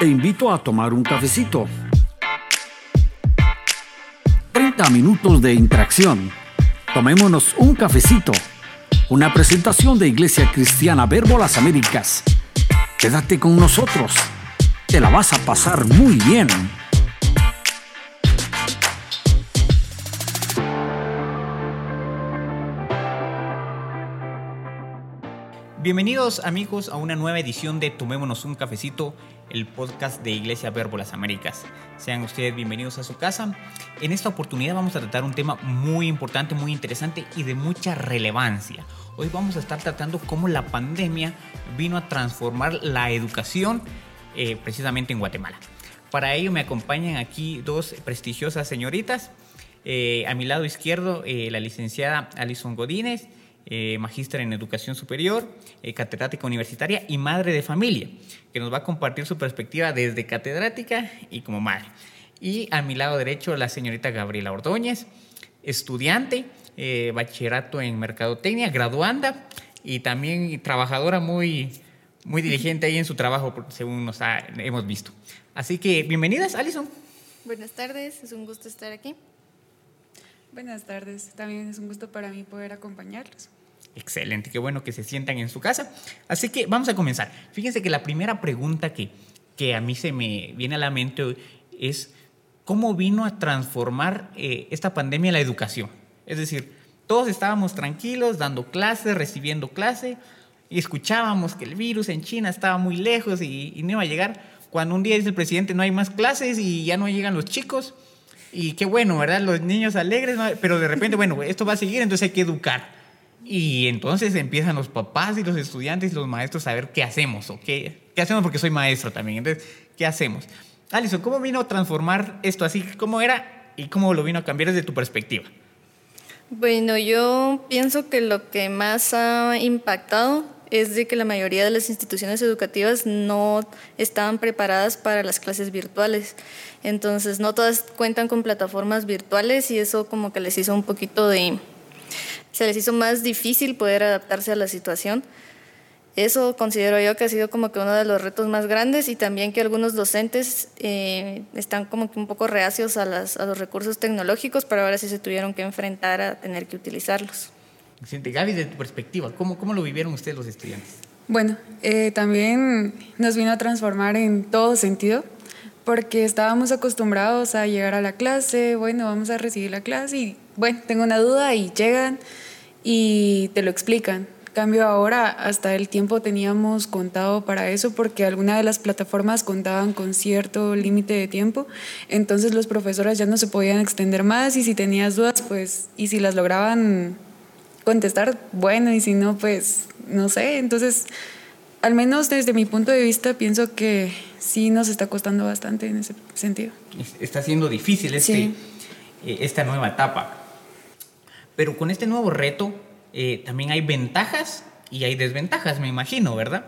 Te invito a tomar un cafecito. 30 minutos de interacción. Tomémonos un cafecito. Una presentación de Iglesia Cristiana Verbo Las Américas. Quédate con nosotros. Te la vas a pasar muy bien. Bienvenidos amigos a una nueva edición de Tomémonos un cafecito, el podcast de Iglesia Verbo Las Américas. Sean ustedes bienvenidos a su casa. En esta oportunidad vamos a tratar un tema muy importante, muy interesante y de mucha relevancia. Hoy vamos a estar tratando cómo la pandemia vino a transformar la educación eh, precisamente en Guatemala. Para ello me acompañan aquí dos prestigiosas señoritas. Eh, a mi lado izquierdo, eh, la licenciada Alison Godínez eh, magíster en educación superior, eh, catedrática universitaria y madre de familia, que nos va a compartir su perspectiva desde catedrática y como madre. Y a mi lado derecho la señorita Gabriela Ordóñez, estudiante, eh, bachillerato en mercadotecnia, graduanda y también trabajadora muy, muy diligente ahí en su trabajo, según nos hemos visto. Así que bienvenidas, Alison. Buenas tardes, es un gusto estar aquí. Buenas tardes, también es un gusto para mí poder acompañarlos. Excelente, qué bueno que se sientan en su casa. Así que vamos a comenzar. Fíjense que la primera pregunta que, que a mí se me viene a la mente es cómo vino a transformar eh, esta pandemia la educación. Es decir, todos estábamos tranquilos, dando clases, recibiendo clase, y escuchábamos que el virus en China estaba muy lejos y, y no iba a llegar. Cuando un día dice el presidente no hay más clases y ya no llegan los chicos, y qué bueno, ¿verdad? Los niños alegres, pero de repente, bueno, esto va a seguir, entonces hay que educar. Y entonces empiezan los papás y los estudiantes y los maestros a ver qué hacemos o qué, qué hacemos porque soy maestro también. Entonces, ¿qué hacemos? Alison, ¿cómo vino a transformar esto así? ¿Cómo era y cómo lo vino a cambiar desde tu perspectiva? Bueno, yo pienso que lo que más ha impactado es de que la mayoría de las instituciones educativas no estaban preparadas para las clases virtuales. Entonces, no todas cuentan con plataformas virtuales y eso como que les hizo un poquito de... se les hizo más difícil poder adaptarse a la situación. Eso considero yo que ha sido como que uno de los retos más grandes y también que algunos docentes eh, están como que un poco reacios a, a los recursos tecnológicos, pero ahora sí se tuvieron que enfrentar a tener que utilizarlos. Gaby, de tu perspectiva, ¿cómo, cómo lo vivieron ustedes los estudiantes? Bueno, eh, también nos vino a transformar en todo sentido, porque estábamos acostumbrados a llegar a la clase, bueno, vamos a recibir la clase y, bueno, tengo una duda y llegan y te lo explican. Cambio ahora, hasta el tiempo teníamos contado para eso porque alguna de las plataformas contaban con cierto límite de tiempo, entonces los profesores ya no se podían extender más y si tenías dudas, pues, y si las lograban contestar, bueno, y si no, pues no sé. Entonces, al menos desde mi punto de vista, pienso que sí nos está costando bastante en ese sentido. Está siendo difícil este, eh, esta nueva etapa. Pero con este nuevo reto eh, también hay ventajas y hay desventajas, me imagino, ¿verdad?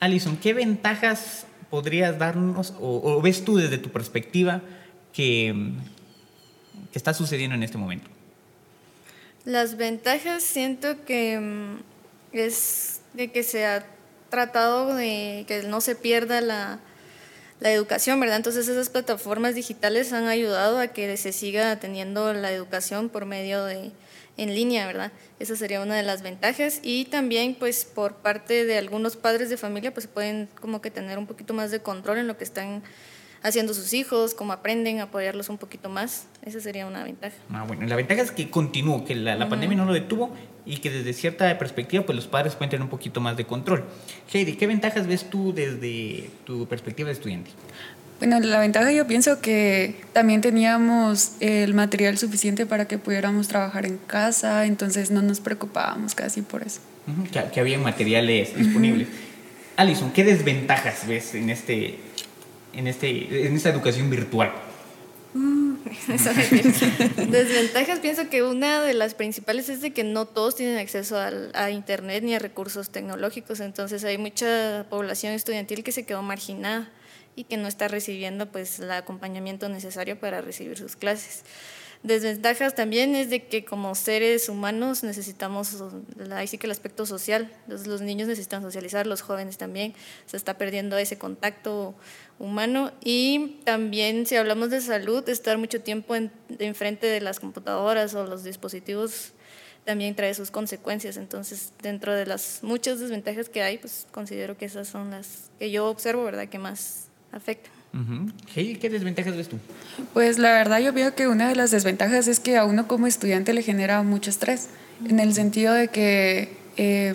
Alison, ¿qué ventajas podrías darnos o, ves tú desde tu perspectiva que, que está sucediendo en este momento? Las ventajas siento que mm, es de que se ha tratado de que no se pierda la, la educación, ¿verdad? Entonces esas plataformas digitales han ayudado a que se siga teniendo la educación por medio de en línea, ¿verdad? Esa sería una de las ventajas y también pues por parte de algunos padres de familia pues pueden como que tener un poquito más de control en lo que están haciendo sus hijos, cómo aprenden, apoyarlos un poquito más. Esa sería una ventaja. Ah, bueno, la ventaja es que continuó, que la, pandemia no lo detuvo y que desde cierta perspectiva pues los padres pueden tener un poquito más de control. Heidi, ¿qué ventajas ves tú desde tu perspectiva de estudiante? Bueno, la ventaja yo pienso que también teníamos el material suficiente para que pudiéramos trabajar en casa, entonces no nos preocupábamos casi por eso. que, había materiales disponibles. Alison, ¿qué desventajas ves en este en, este, en esta educación virtual? Mm, Desventajas, pienso que una de las principales es de que no todos tienen acceso a, Internet ni a recursos tecnológicos, entonces hay mucha población estudiantil que se quedó marginada y que no está recibiendo pues el acompañamiento necesario para recibir sus clases. Desventajas también es de que como seres humanos necesitamos, ahí sí que el aspecto social, los, los niños necesitan socializar, los jóvenes también, se está perdiendo ese contacto humano y también si hablamos de salud, estar mucho tiempo en, frente de las computadoras o los dispositivos también trae sus consecuencias. Entonces, dentro de las muchas desventajas que hay, pues considero que esas son las que yo observo, ¿verdad?, que más afectan. ¿Qué desventajas ves tú? Pues la verdad yo veo que una de las desventajas es que a uno como estudiante le genera mucho estrés, en el sentido de que eh,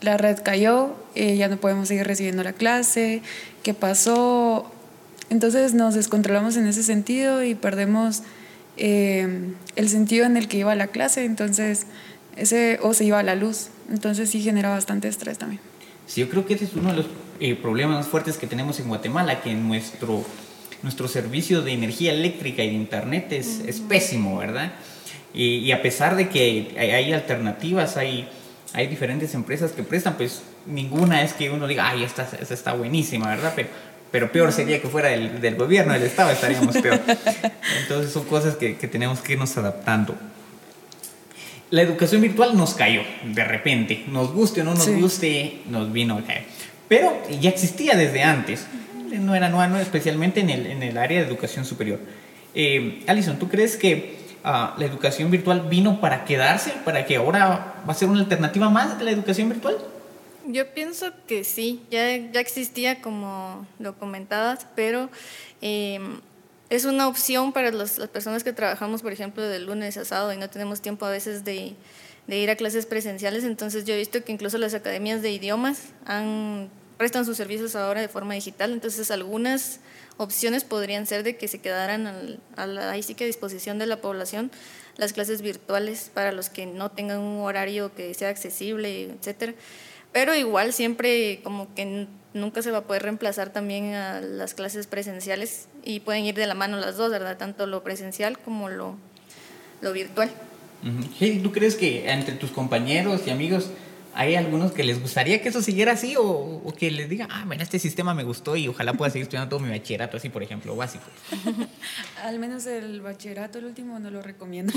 la red cayó, eh, ya no podemos seguir recibiendo la clase, ¿qué pasó? Entonces nos descontrolamos en ese sentido y perdemos eh, el sentido en el que iba la clase, entonces ese o se iba a la luz, entonces sí genera bastante estrés también. Sí, yo creo que ese es uno de los eh, problemas más fuertes que tenemos en Guatemala, que nuestro, nuestro servicio de energía eléctrica y de internet es, es pésimo, ¿verdad? Y, y, a pesar de que hay, hay, alternativas, hay, hay diferentes empresas que prestan, pues ninguna es que uno diga, ay, esta, esta está buenísima, ¿verdad? Pero, pero peor sería que fuera del, del gobierno, del Estado, estaríamos peor. Entonces son cosas que, que tenemos que irnos adaptando la educación virtual nos cayó de repente. Nos guste o no nos guste, nos vino a caer. Pero ya existía desde antes. No era nuevo, especialmente en el, en el área de educación superior. Eh, Alison, ¿tú crees que ah, la educación virtual vino para quedarse? ¿Para que ahora va a ser una alternativa más de la educación virtual? Yo pienso que sí, ya, ya existía como lo comentabas, pero eh, es una opción para las personas que trabajamos, por ejemplo, de lunes a sábado y no tenemos tiempo a veces de, ir a clases presenciales. Entonces yo he visto que incluso las academias de idiomas han, prestan sus servicios ahora de forma digital. Entonces algunas opciones podrían ser de que se quedaran a la, ahí sí que a disposición de la población las clases virtuales para los que no tengan un horario que sea accesible, etcétera. Pero igual siempre como que nunca se va a poder reemplazar también a las clases presenciales y pueden ir de la mano las dos, ¿verdad? Tanto lo presencial como lo, lo virtual. ¿Tú crees que entre tus compañeros y amigos hay algunos que les gustaría que eso siguiera así o, o que les digan, ah, bueno, este sistema me gustó y ojalá pueda seguir estudiando todo mi bachillerato así, por ejemplo, básico? Al menos el bachillerato, el último, no lo recomiendo.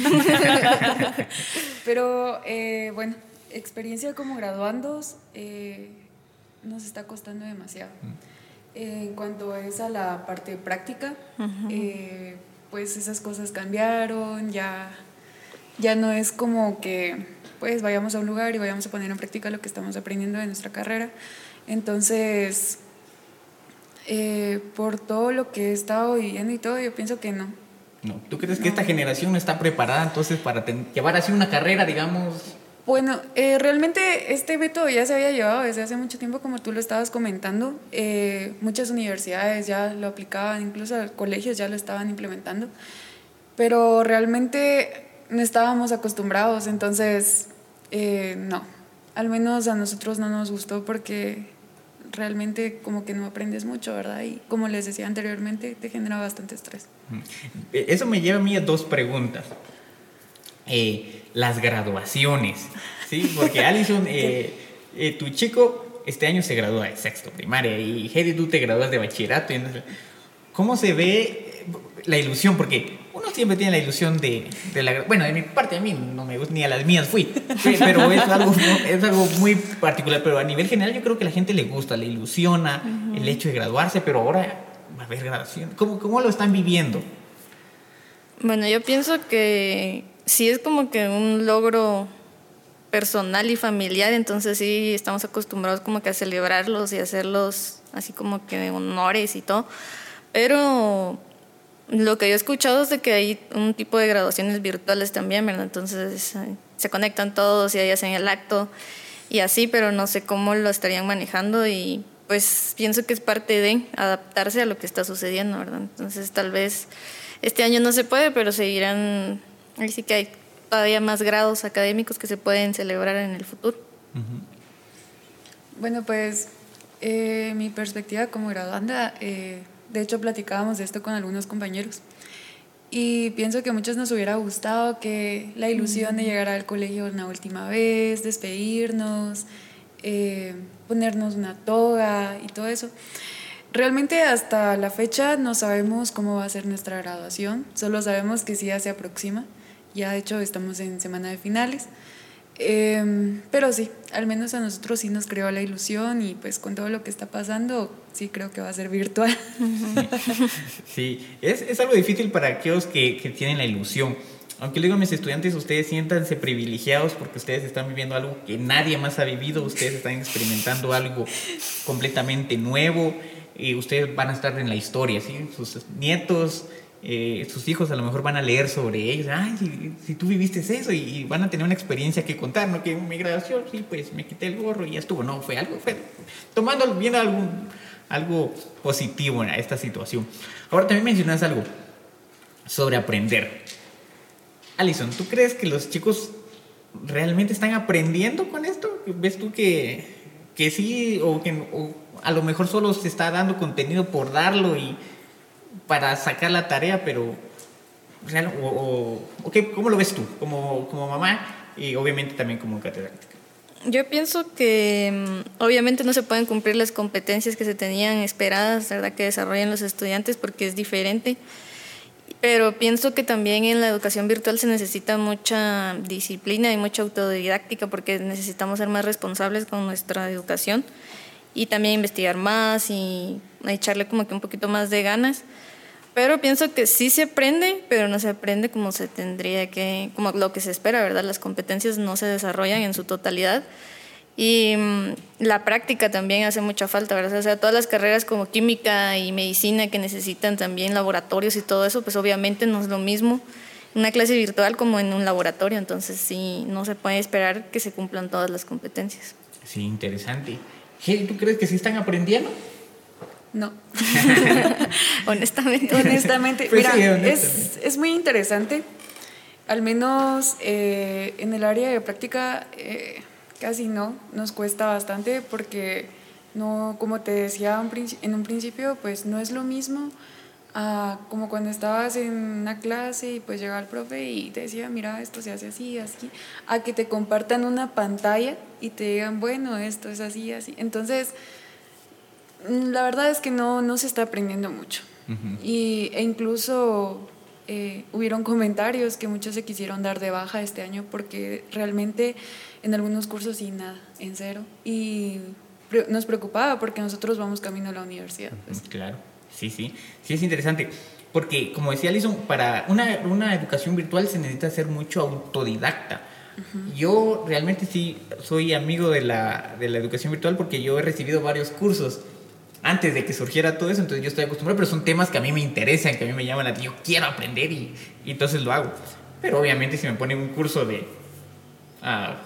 Pero eh, bueno, experiencia como graduandos eh, nos está costando demasiado. en cuanto es a la parte práctica, eh, pues esas cosas cambiaron, ya, ya no es como que pues vayamos a un lugar y vayamos a poner en práctica lo que estamos aprendiendo de nuestra carrera. Entonces, eh, por todo lo que he estado viviendo y todo, yo pienso que no. No, ¿tú crees que esta generación está preparada entonces para llevar así una carrera, digamos, bueno, eh, realmente este método ya se había llevado desde hace mucho tiempo, como tú lo estabas comentando. Eh, muchas universidades ya lo aplicaban, incluso colegios ya lo estaban implementando, pero realmente no estábamos acostumbrados, entonces eh, no, al menos a nosotros no nos gustó porque realmente como que no aprendes mucho, ¿verdad? Y como les decía anteriormente, te genera bastante estrés. Eso me lleva a mí a dos preguntas. Eh, las graduaciones, ¿sí? Porque Alison, eh, eh, tu chico este año se gradúa de sexto primaria y Heidi, tú te gradúas de bachillerato. ¿Cómo se ve la ilusión? Porque uno siempre tiene la ilusión de, de la... Bueno, de mi parte a mí no me gusta, ni a las mías fui, pero es algo, es algo muy particular. Pero a nivel general yo creo que a la gente le gusta, le ilusiona el hecho de graduarse, pero ahora va a haber graduación. ¿Cómo, ¿Cómo lo están viviendo? Bueno, yo pienso que sí es como que un logro personal y familiar, entonces sí estamos acostumbrados como que a celebrarlos y hacerlos así como que honores y todo. Pero lo que yo he escuchado es de que hay un tipo de graduaciones virtuales también, ¿verdad? Entonces eh, se conectan todos y ahí hacen el acto y así, pero no sé cómo lo estarían manejando y pues pienso que es parte de adaptarse a lo que está sucediendo, ¿verdad? Entonces tal vez este año no se puede, pero seguirán Ahí sí que hay todavía más grados académicos que se pueden celebrar en el futuro. Bueno, pues eh, mi perspectiva como graduanda, eh, de hecho platicábamos de esto con algunos compañeros. Y pienso que a muchos nos hubiera gustado que la ilusión de llegar al colegio una última vez, despedirnos, eh, ponernos una toga y todo eso. Realmente hasta la fecha no sabemos cómo va a ser nuestra graduación, solo sabemos que sí ya se aproxima, ya de hecho estamos en semana de finales, em, pero sí, al menos a nosotros sí nos creó la ilusión y pues con todo lo que está pasando, sí creo que va a ser virtual. Sí, es, es algo difícil para aquellos que, que tienen la ilusión. Aunque le digo a mis estudiantes, ustedes siéntanse privilegiados porque ustedes están viviendo algo que nadie más ha vivido, ustedes están experimentando algo completamente nuevo y ustedes van a estar en la historia, ¿sí? Sus nietos, eh, sus hijos a lo mejor van a leer sobre ellos, ay, si, tú viviste eso y, van a tener una experiencia que contar, ¿no? Que mi graduación, sí, pues me quité el gorro y ya estuvo, no, fue algo, fue tomando bien algo, algo positivo en esta situación. Ahora también mencionas algo sobre aprender. Alison, ¿tú crees que los chicos realmente están aprendiendo con esto? ¿Ves tú que, que sí o que a lo mejor solo se está dando contenido por darlo y para sacar la tarea, pero o, ¿cómo lo ves tú como, como mamá y obviamente también como catedrática? Yo pienso que mm, obviamente no se pueden cumplir las competencias que se tenían esperadas, ¿verdad? Que desarrollen los estudiantes porque es diferente. Pero pienso que también en la educación virtual se necesita mucha disciplina y mucha autodidáctica porque necesitamos ser más responsables con nuestra educación y también investigar más y echarle como que un poquito más de ganas. Pero pienso que sí se aprende, pero no se aprende como se tendría que, como lo que se espera, ¿verdad? Las competencias no se desarrollan en su totalidad y mm, la práctica también hace mucha falta, ¿verdad? O sea, todas las carreras como química y medicina que necesitan también laboratorios y todo eso, pues obviamente no es lo mismo una clase virtual como en un laboratorio, entonces sí, no se puede esperar que se cumplan todas las competencias. Sí, interesante. ¿Tú crees que sí están aprendiendo? No. honestamente. Honestamente. Pues mira, Es, es, muy interesante. Al menos eh, en el área de práctica, eh, Casi no, nos cuesta bastante porque no, como te decía en un principio, pues no es lo mismo a como cuando estabas en una clase y pues llega el profe y te decía, mira, esto se hace así, así, a que te compartan una pantalla y te digan, bueno, esto es así, así. Entonces, la verdad es que no, no se está aprendiendo mucho. y, e incluso eh, hubieron comentarios que muchos se quisieron dar de baja este año porque realmente en algunos cursos sí, nada, en cero. Y nos preocupaba porque nosotros vamos camino a la universidad. Pues. Claro, sí, sí, sí es interesante. Porque, como decía Alison, para una, una educación virtual se necesita ser mucho autodidacta. Yo realmente sí soy amigo de la, de la educación virtual porque yo he recibido varios cursos antes de que surgiera todo eso, entonces yo estoy acostumbrado, pero son temas que a mí me interesan, que a mí me llaman la atención, yo quiero aprender y, y entonces lo hago. Pero obviamente si me ponen un curso de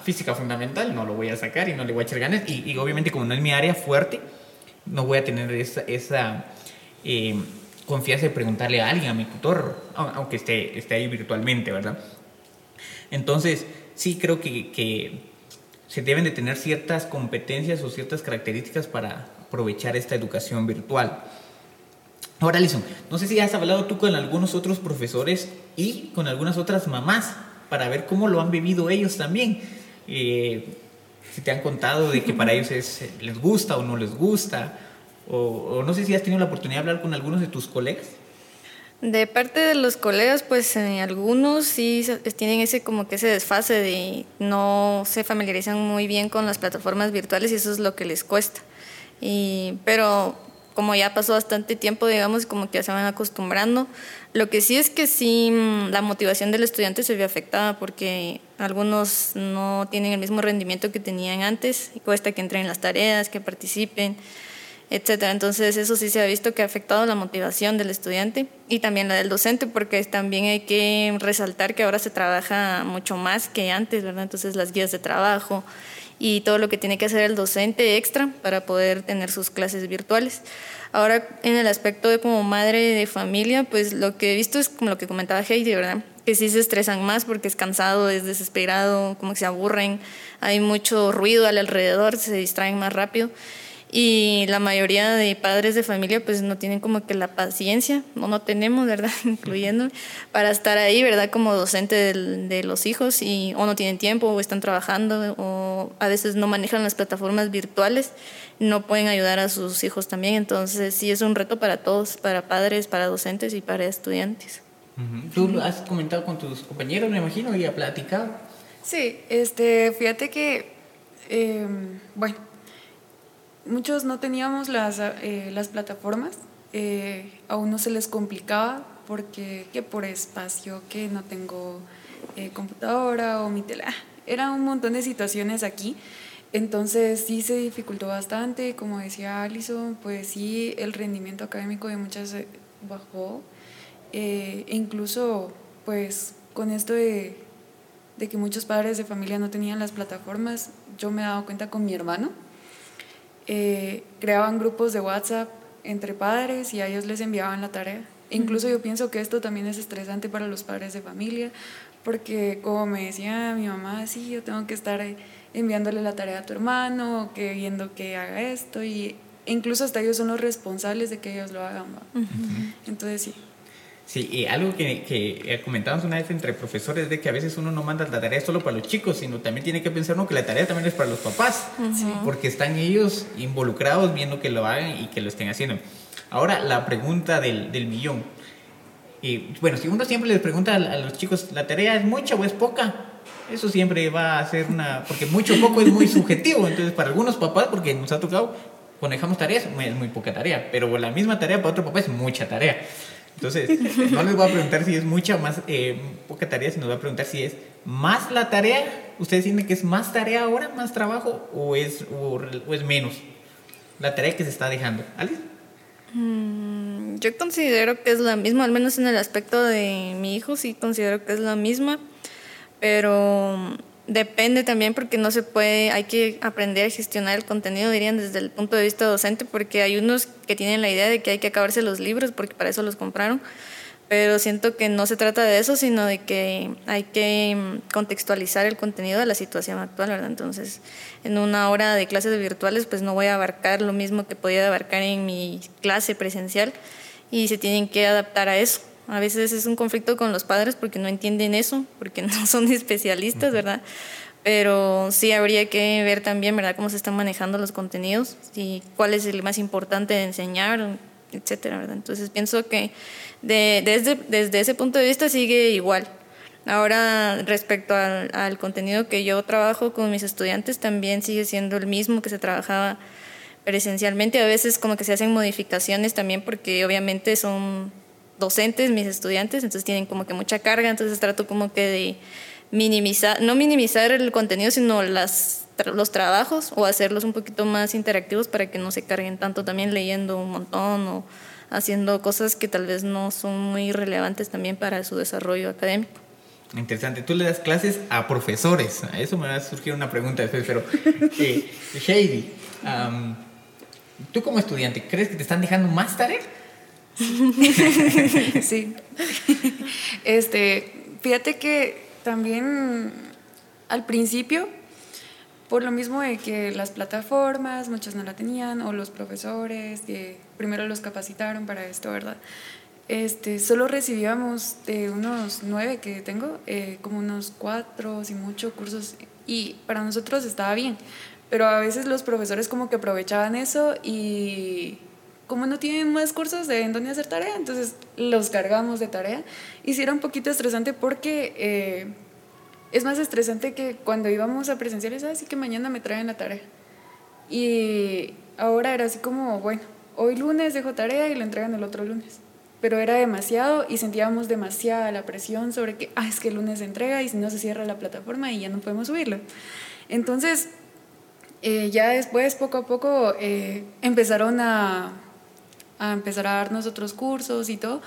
física fundamental, no lo voy a sacar y no le voy a echar ganas. Y, obviamente como no es mi área fuerte, no voy a tener esa, eh, confianza de preguntarle a alguien, a mi tutor, aunque esté, esté ahí virtualmente, ¿verdad? Entonces, sí creo que se deben de tener ciertas competencias o ciertas características para aprovechar esta educación virtual. Ahora, Alison, no sé si has hablado tú con algunos otros profesores y con algunas otras mamás para ver cómo lo han vivido ellos también. Eh, si te han contado de que para ellos es, les gusta o no les gusta, o, no sé si has tenido la oportunidad de hablar con algunos de tus colegas. De parte de los colegas, pues eh, algunos sí tienen ese como que ese desfase de no se familiarizan muy bien con las plataformas virtuales y eso es lo que les cuesta. Y, pero como ya pasó bastante tiempo, digamos, como que ya se van acostumbrando. Lo que sí es que sí, mm, la motivación del estudiante se ve afectada porque algunos no tienen el mismo rendimiento que tenían antes y cuesta que entren en las tareas, que participen, etc. Entonces eso sí se ha visto que ha afectado la motivación del estudiante y también la del docente porque también hay que resaltar que ahora se trabaja mucho más que antes, ¿verdad? Entonces las guías de trabajo, y todo lo que tiene que hacer el docente extra para poder tener sus clases virtuales. Ahora, en el aspecto de como madre de familia, pues lo que he visto es como lo que comentaba Heidi, ¿verdad? Que sí se estresan más porque es cansado, es desesperado, como que se aburren, hay mucho ruido al alrededor, se distraen más rápido. Y la mayoría de padres de familia pues no tienen como que la paciencia, no no tenemos, ¿verdad? Incluyendo para estar ahí, ¿verdad? Como docente de los hijos y o no tienen tiempo o están trabajando o a veces no manejan las plataformas virtuales, no pueden ayudar a sus hijos también, entonces sí es un reto para todos, para padres, para docentes y para estudiantes. Tú lo has comentado con tus compañeros, me imagino, y ha platicado. Sí, este, fíjate que, em, bueno, muchos no teníamos las, eh, las plataformas, eh, a uno se les complicaba porque que por espacio, que no tengo eh, computadora o mi tele, ah, era un montón de situaciones aquí. Entonces sí se dificultó bastante, como decía Alison, pues sí, el rendimiento académico de muchas bajó. e incluso pues con esto de, de que muchos padres de familia no tenían las plataformas, yo me he dado cuenta con mi hermano, eh, creaban grupos de WhatsApp entre padres y a ellos les enviaban la tarea. Incluso yo pienso que esto también es estresante para los padres de familia, porque como me decía mi mamá, sí, yo tengo que estar enviándole la tarea a tu hermano, que viendo que haga esto, y incluso hasta ellos son los responsables de que ellos lo hagan. Entonces sí. Sí, y algo que, que comentábamos una vez entre profesores de que a veces uno no manda la tarea solo para los chicos, sino también tiene que pensar uno que la tarea también es para los papás, porque están ellos involucrados viendo que lo hagan y que lo estén haciendo. Ahora, la pregunta del, del millón. Y, bueno, si uno siempre les pregunta a, los chicos, ¿la tarea es mucha o es poca? Eso siempre va a ser una... Porque mucho o poco es muy subjetivo. Entonces, para algunos papás, porque nos ha tocado, cuando dejamos tareas, es muy poca tarea. Pero la misma tarea para otro papá es mucha tarea. Entonces, no les voy a preguntar si es mucha más eh, poca tarea, sino voy a preguntar si es más la tarea. ¿Ustedes sienten que es más tarea ahora, más trabajo, o es, o, es menos la tarea que se está dejando? ¿Alice? Mm, yo considero que es la misma, al menos en el aspecto de mi hijo, sí considero que es la misma, pero Depende también porque no se puede, hay que aprender a gestionar el contenido, dirían desde el punto de vista docente, porque hay unos que tienen la idea de que hay que acabarse los libros porque para eso los compraron, pero siento que no se trata de eso, sino de que hay que mm, contextualizar el contenido de la situación actual, ¿verdad? Entonces, en una hora de clases virtuales, pues no voy a abarcar lo mismo que podía abarcar en mi clase presencial y se tienen que adaptar a eso. A veces es un conflicto con los padres porque no entienden eso, porque no son especialistas, ¿verdad? Pero sí habría que ver también, ¿verdad?, cómo se están manejando los contenidos y cuál es el más importante de enseñar, etcétera, ¿verdad? Entonces pienso que desde, desde ese punto de vista sigue igual. Ahora, respecto al, al, contenido que yo trabajo con mis estudiantes, también sigue siendo el mismo que se trabajaba presencialmente. A veces como que se hacen modificaciones también porque obviamente son docentes, mis estudiantes, entonces tienen como que mucha carga, entonces trato como que de minimizar, no minimizar el contenido, sino las, los trabajos o hacerlos un poquito más interactivos para que no se carguen tanto también leyendo un montón o haciendo cosas que tal vez no son muy relevantes también para su desarrollo académico. Interesante. Tú le das clases a profesores. A eso me va a surgir una pregunta después, pero eh, Shady, tú como estudiante, ¿crees que te están dejando más tareas? sí. Este, fíjate que también al principio, por lo mismo de que las plataformas, muchas no la tenían, o los profesores, que primero los capacitaron para esto, ¿verdad? Este, solo recibíamos de unos nueve que tengo, eh, como unos cuatro, y mucho, cursos, y para nosotros estaba bien, pero a veces los profesores como que aprovechaban eso y como no tienen más cursos de en dónde hacer tarea, entonces los cargamos de tarea. Y sí era un poquito estresante porque eh, es más estresante que cuando íbamos a presenciales, así que mañana me traen la tarea. Y ahora era así como, bueno, hoy lunes dejo tarea y la entregan el otro lunes. Pero era demasiado y sentíamos demasiada la presión sobre que, ah, es que el lunes se entrega y si no se cierra la plataforma y ya no podemos subirlo. Entonces, eh, ya después, poco a poco, eh, empezaron a a empezar a darnos otros cursos y todo,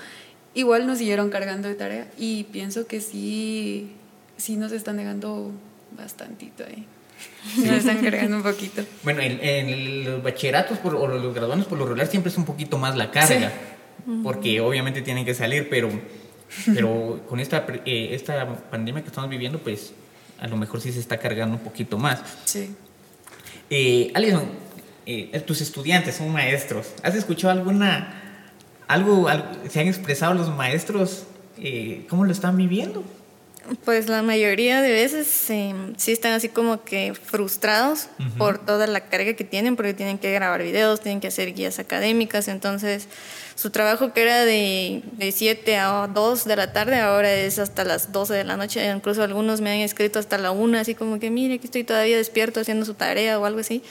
igual nos siguieron cargando de tarea y pienso que sí, sí nos están negando bastantito ahí. Nos están cargando un poquito. Bueno, en, los bachilleratos por, o los graduados por lo regular siempre es un poquito más la carga, porque obviamente tienen que salir, pero, pero con esta, eh, esta pandemia que estamos viviendo, pues a lo mejor sí se está cargando un poquito más. Sí. Eh, Alison, eh, tus estudiantes son maestros. ¿Has escuchado alguna, algo, se han expresado los maestros, eh, cómo lo están viviendo? Pues la mayoría de veces eh, sí están así como que frustrados por toda la carga que tienen, porque tienen que grabar videos, tienen que hacer guías académicas, entonces su trabajo que era de, de 7 a 2 de la tarde, ahora es hasta las 12 de la noche, incluso algunos me han escrito hasta la 1, así como que mire que estoy todavía despierto haciendo su tarea o algo así.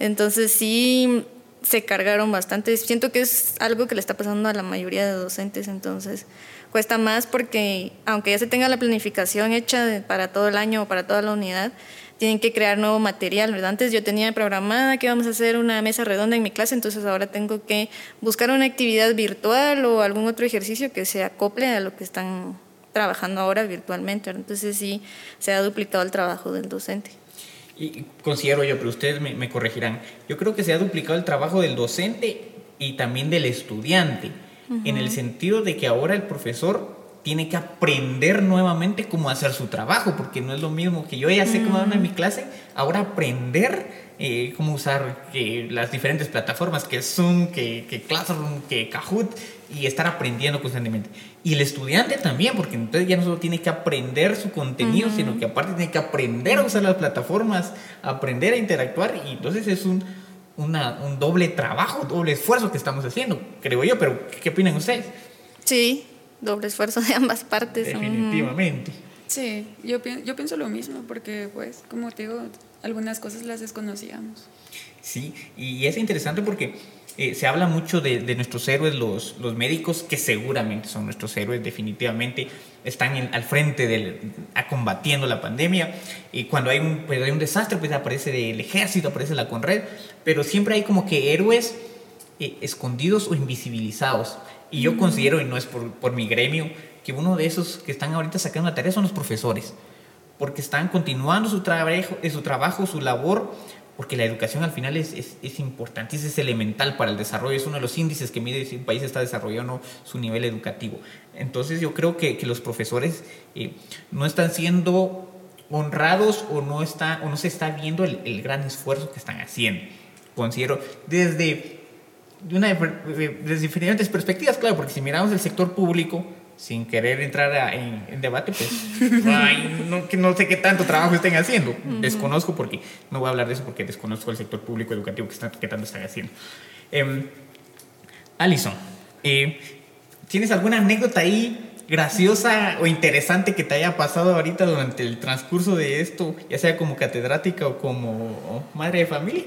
Entonces sí se cargaron bastante, siento que es algo que le está pasando a la mayoría de docentes, entonces cuesta más porque aunque ya se tenga la planificación hecha para todo el año o para toda la unidad, tienen que crear nuevo material, ¿verdad? Antes yo tenía programada que íbamos a hacer una mesa redonda en mi clase, entonces ahora tengo que buscar una actividad virtual o algún otro ejercicio que se acople a lo que están trabajando ahora virtualmente. Entonces sí, se ha duplicado el trabajo del docente. Y considero yo, pero ustedes me, me corregirán, yo creo que se ha duplicado el trabajo del docente y también del estudiante en el sentido de que ahora el profesor tiene que aprender nuevamente cómo hacer su trabajo, porque no es lo mismo que yo ya sé cómo dar en mi clase, ahora aprender eh, cómo usar eh, las diferentes plataformas, que Zoom, que, que, Classroom, que Kahoot, y estar aprendiendo constantemente. Y el estudiante también, porque entonces ya no solo tiene que aprender su contenido, sino que aparte tiene que aprender a usar las plataformas, aprender a interactuar, y entonces es un un doble trabajo, doble esfuerzo que estamos haciendo, creo yo, pero ¿qué opinan ustedes? Sí, doble esfuerzo de ambas partes. Definitivamente. Sí, yo, yo pienso lo mismo, porque pues, como te digo, algunas cosas las desconocíamos. Sí, y es interesante porque eh, se habla mucho de, de, nuestros héroes, los, los médicos, que seguramente son nuestros héroes, definitivamente están al frente del, a combatiendo la pandemia. Y cuando hay un, pues, hay un desastre, pues aparece el ejército, aparece la Conred, pero siempre hay como que héroes eh, escondidos o invisibilizados. Y yo considero, y no es por, por mi gremio, que uno de esos que están ahorita sacando la tarea son los profesores, porque están continuando su, trabajo, su trabajo, su labor, porque la educación al final es, es, es, importante, es elemental para el desarrollo, es uno de los índices que mide si un país está desarrollando su nivel educativo. Entonces yo creo que, que los profesores eh, no están siendo honrados o no, está, o no se está viendo el, gran esfuerzo que están haciendo. Considero desde, de una, desde diferentes perspectivas, claro, porque si miramos el sector público, sin querer entrar en, debate, pues no, no, sé qué tanto trabajo estén haciendo. Desconozco porque, no voy a hablar de eso porque desconozco el sector público educativo que, está, tanto están haciendo. Eh, Alison, eh, ¿tienes alguna anécdota ahí graciosa o interesante que te haya pasado ahorita durante el transcurso de esto, ya sea como catedrática o como madre de familia?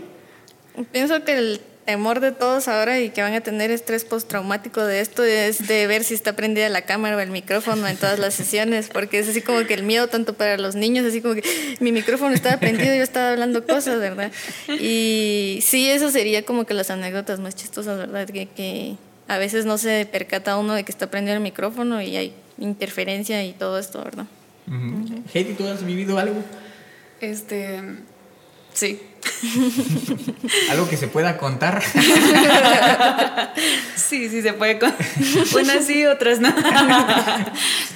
Pienso que el temor de todos ahora y que van a tener estrés postraumático de esto es de ver si está prendida la cámara o el micrófono en todas las sesiones, porque es así como que el miedo tanto para los niños, así como que mi micrófono estaba prendido y yo estaba hablando cosas, ¿verdad? Y sí, eso sería como que las anécdotas más chistosas, ¿verdad? Que, que a veces no se percata uno de que está prendido el micrófono y hay interferencia y todo esto, ¿verdad? Heidi, ¿tú has vivido algo? Este, sí. ¿Algo que se pueda contar? sí, sí se puede contar. Unas sí, otras no.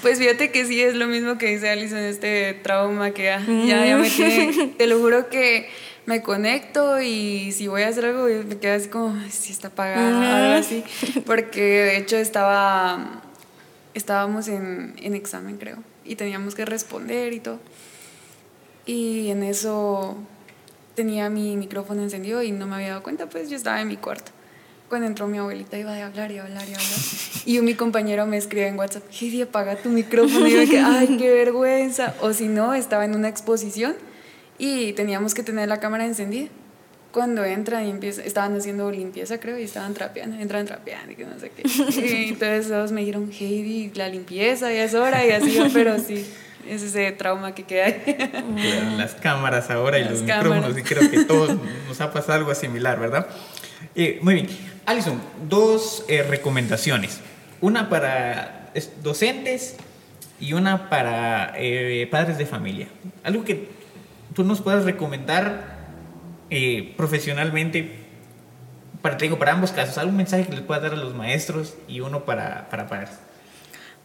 Pues fíjate que sí es lo mismo que dice Alison, este trauma que ya, ya, me tiene. Te lo juro que me conecto y si voy a hacer algo, me quedo así como, si está apagado, algo así. Porque de hecho estaba, estábamos en, en examen, creo, y teníamos que responder y todo. Y en eso tenía mi micrófono encendido y no me había dado cuenta, pues yo estaba en mi cuarto. Cuando entró mi abuelita iba a hablar y hablar y hablar. Y mi compañero me escribe en WhatsApp, Heidi, apaga tu micrófono. Y yo dije, ay, qué vergüenza. O si no, estaba en una exposición y teníamos que tener la cámara encendida. Cuando entran y empiezan, estaban haciendo limpieza, creo, y estaban trapeando, entran trapeando y que no sé qué. Y entonces todos me dijeron, Heidi, la limpieza, ya es hora, y así, pero sí es ese trauma que queda ahí. Las cámaras ahora y los micrófonos, y creo que todos nos ha pasado algo similar, ¿verdad? Eh, muy bien. Alison, dos eh, recomendaciones. Una para docentes y una para eh, padres de familia. Algo que tú nos puedas recomendar profesionalmente para, te digo, para ambos casos. ¿Algún mensaje que les puedas dar a los maestros y uno para, para padres?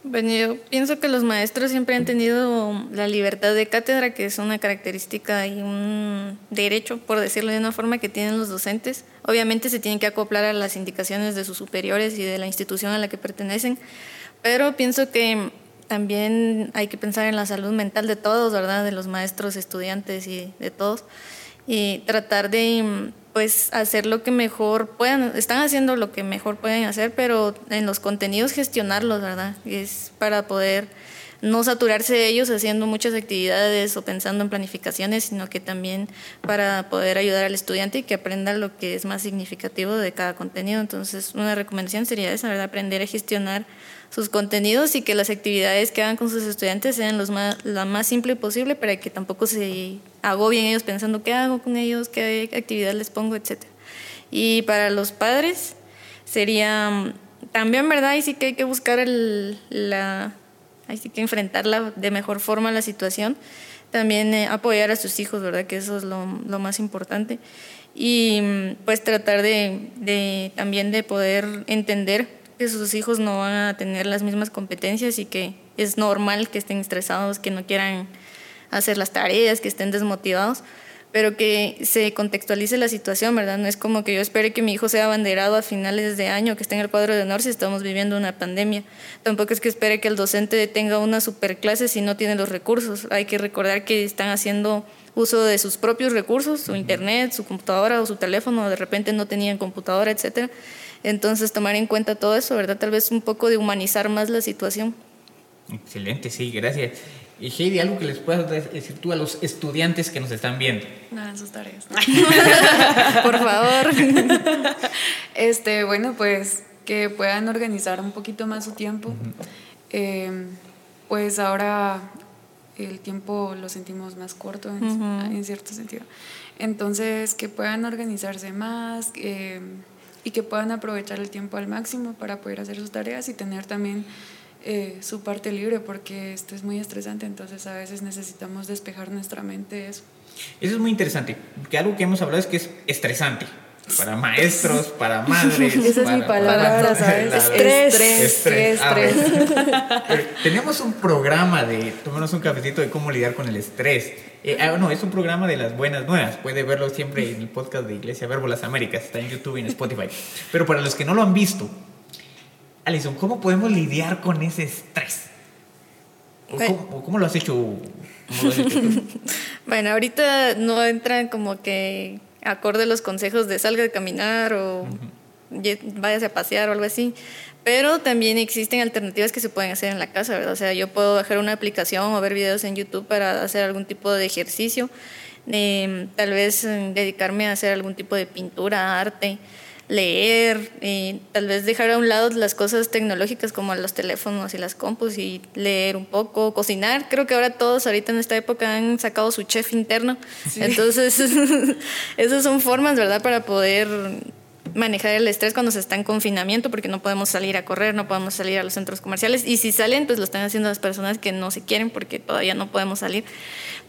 Bueno, yo pienso que los maestros siempre han tenido la libertad de cátedra, que es una característica y un derecho, por decirlo de una forma, que tienen los docentes. Obviamente se tienen que acoplar a las indicaciones de sus superiores y de la institución a la que pertenecen, pero pienso que también hay que pensar en la salud mental de todos, ¿verdad? De los maestros, estudiantes y de todos. Y tratar de pues hacer lo que mejor puedan, están haciendo lo que mejor pueden hacer, pero en los contenidos gestionarlos, ¿verdad? Es para poder no saturarse de ellos haciendo muchas actividades o pensando en planificaciones, sino que también para poder ayudar al estudiante y que aprenda lo que es más significativo de cada contenido. Entonces, una recomendación sería esa, ¿verdad? Aprender a gestionar sus contenidos y que las actividades que hagan con sus estudiantes sean los más, la más simple posible para que tampoco se agobien ellos pensando qué hago con ellos, qué actividad les pongo, etc. Y para los padres sería también, ¿verdad? Y sí que hay que buscar el, la, hay que enfrentarla de mejor forma la situación. También eh, apoyar a sus hijos, ¿verdad? Que eso es lo, lo más importante. Y pues tratar de, de también de poder entender que sus hijos no van a tener las mismas competencias y que es normal que estén estresados, que no quieran hacer las tareas, que estén desmotivados, pero que se contextualice la situación, ¿verdad? No es como que yo espere que mi hijo sea abanderado a finales de año, que esté en el cuadro de honor si estamos viviendo una pandemia. Tampoco es que espere que el docente tenga una superclase si no tiene los recursos. Hay que recordar que están haciendo uso de sus propios recursos, su internet, su computadora o su teléfono, de repente no tenían computadora, etcétera entonces, tomar en cuenta todo eso, ¿verdad? Tal vez un poco de humanizar más la situación. Excelente, sí, gracias. Y Heidi, algo que les puedas decir tú a los estudiantes que nos están viendo. Nada, en sus tareas. Por favor. Este, bueno, pues que puedan organizar un poquito más su tiempo. Eh, pues ahora el tiempo lo sentimos más corto en, cierto sentido. Entonces, que puedan organizarse más. Eh, y que puedan aprovechar el tiempo al máximo para poder hacer sus tareas y tener también eh, su parte libre, porque esto es muy estresante, entonces a veces necesitamos despejar nuestra mente eso. Eso es muy interesante, porque algo que hemos hablado es que es estresante. Para maestros, para madres. Esa es mi palabra, ¿sabes? Estrés. Estrés. estrés. Ah, tenemos un programa de tomarnos un cafecito de cómo lidiar con el estrés. Eh, ah, no, es un programa de las buenas nuevas. Puede verlo siempre en el podcast de Iglesia Verbo Las Américas. Está en YouTube y en Spotify. Pero para los que no lo han visto, Alison, ¿cómo podemos lidiar con ese estrés? cómo, lo has hecho? bueno, ahorita no entran como que acorde los consejos de salga a caminar o váyase a pasear o algo así. Pero también existen alternativas que se pueden hacer en la casa, ¿verdad? O sea, yo puedo bajar una aplicación o ver videos en YouTube para hacer algún tipo de ejercicio, em, tal vez em, dedicarme a hacer algún tipo de pintura, arte, leer, eh, tal vez dejar a un lado las cosas tecnológicas como los teléfonos y las compus y leer un poco, cocinar. Creo que ahora todos ahorita en esta época han sacado su chef interno. Entonces, esas son formas, ¿verdad? Para poder manejar el estrés cuando se está en confinamiento, porque no podemos salir a correr, no podemos salir a los centros comerciales. Y si salen, pues lo están haciendo las personas que no se quieren porque todavía no podemos salir.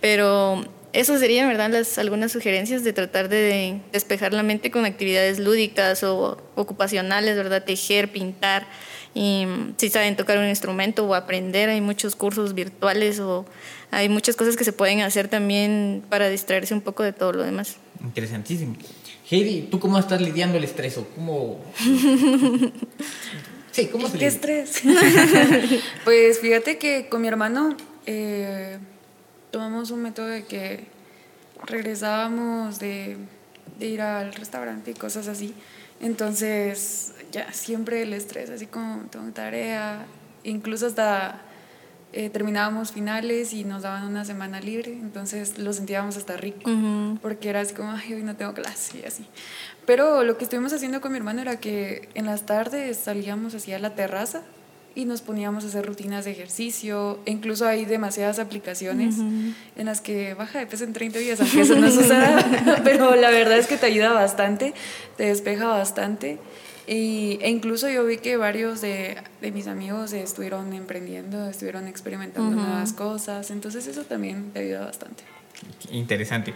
Pero eso serían, ¿verdad?, las, algunas sugerencias de tratar de despejar la mente con actividades lúdicas o ocupacionales, ¿verdad? Tejer, pintar. Y si saben tocar un instrumento o aprender, hay muchos cursos virtuales o hay muchas cosas que se pueden hacer también para distraerse un poco de todo lo demás. Interesantísimo. Heidi, ¿tú cómo estás lidiando el estrés o cómo... Sí, ¿cómo se ¿Qué estrés? pues fíjate que con mi hermano eh, tomamos un método de que regresábamos de, de, ir al restaurante y cosas así. Entonces, ya siempre el estrés, así como tengo tarea, incluso hasta eh, terminábamos finales y nos daban una semana libre, entonces lo sentíamos hasta rico, porque era así como, ay, hoy no tengo clase y así. Pero lo que estuvimos haciendo con mi hermano era que en las tardes salíamos hacia la terraza y nos poníamos a hacer rutinas de ejercicio. Incluso hay demasiadas aplicaciones en las que baja de peso en 30 días, aunque eso no suceda, pero la verdad es que te ayuda bastante, te despeja bastante. Y, e incluso yo vi que varios de, de mis amigos estuvieron emprendiendo, estuvieron experimentando nuevas cosas, entonces eso también te ayuda bastante. Interesante.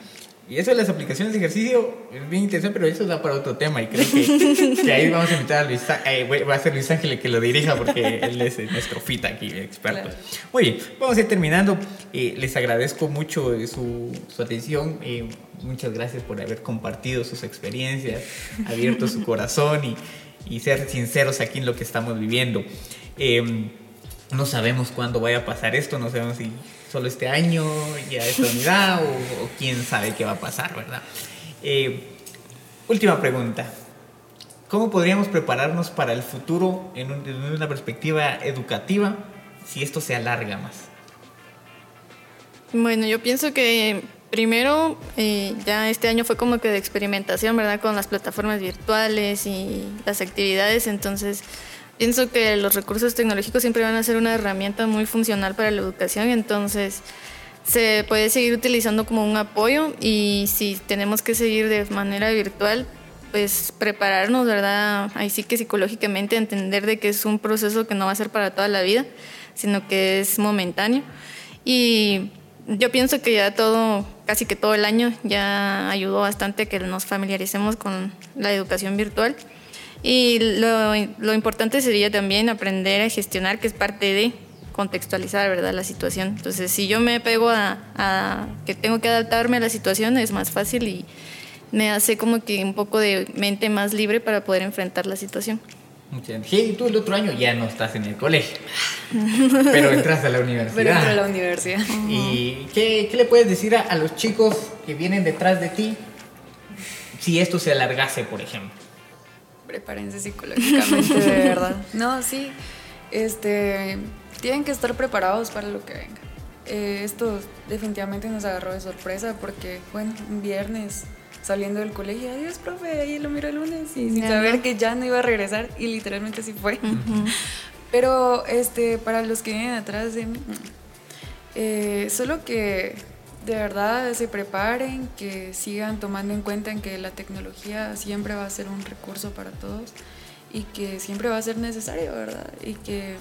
Y eso de las aplicaciones de ejercicio es bien interesante, pero eso da para otro tema. Y creo que, ahí vamos a invitar a Luis eh, Va a ser Luis Ángel el que lo dirija porque él es nuestro fit aquí, experto. Muy bien, vamos a ir terminando. Eh, les agradezco mucho su, su atención. Eh, muchas gracias por haber compartido sus experiencias, abierto su corazón y, y, ser sinceros aquí en lo que estamos viviendo. no sabemos cuándo vaya a pasar esto, no sabemos si solo este año, ya esta unidad, o, quién sabe qué va a pasar, ¿verdad? Eh, última pregunta. ¿Cómo podríamos prepararnos para el futuro en, una perspectiva educativa si esto se alarga más? Bueno, yo pienso que primero eh, ya este año fue como que de experimentación, ¿verdad? Con las plataformas virtuales y las actividades, entonces pienso que los recursos tecnológicos siempre van a ser una herramienta muy funcional para la educación, entonces se puede seguir utilizando como un apoyo y si tenemos que seguir de manera virtual, pues prepararnos, ¿verdad? Ahí sí que psicológicamente entender de que es un proceso que no va a ser para toda la vida, sino que es momentáneo. Y yo pienso que ya todo, casi que todo el año ya ayudó bastante que nos familiaricemos con la educación virtual. Y lo, lo, importante sería también aprender a gestionar, que es parte de contextualizar ¿verdad? la situación. Entonces, si yo me pego a, a, que tengo que adaptarme a la situación, es más fácil y me hace como que un poco de mente más libre para poder enfrentar la situación. Sí, tú el otro año ya no estás en el colegio, pero entras a la universidad. Pero entras a la universidad. ¿Y qué, qué le puedes decir a, a los chicos que vienen detrás de ti si esto se alargase, por ejemplo? Prepárense psicológicamente, de verdad. No, sí, este, tienen que estar preparados para lo que venga. Eh, esto definitivamente nos agarró de sorpresa porque, bueno, un viernes saliendo del colegio, adiós, profe, ahí lo miro el lunes y sin saber que ya no iba a regresar y literalmente así fue. Pero este, para los que vienen atrás de mí, eh, solo que de verdad se preparen, que sigan tomando en cuenta en que la tecnología siempre va a ser un recurso para todos y que siempre va a ser necesario, ¿verdad? Y que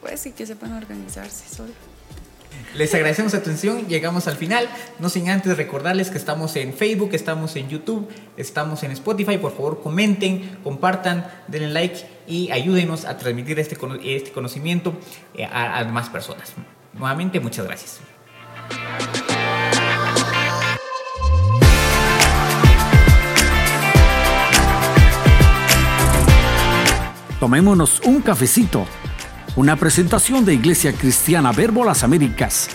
pues sí que sepan organizarse solo. Les agradecemos su atención, llegamos al final, no sin antes recordarles que estamos en Facebook, estamos en YouTube, estamos en Spotify, por favor comenten, compartan, denle like y ayúdenos a transmitir este, este conocimiento eh, a más personas. Nuevamente, muchas gracias. Tomémonos un cafecito. Una presentación de Iglesia Cristiana Verbo Las Américas.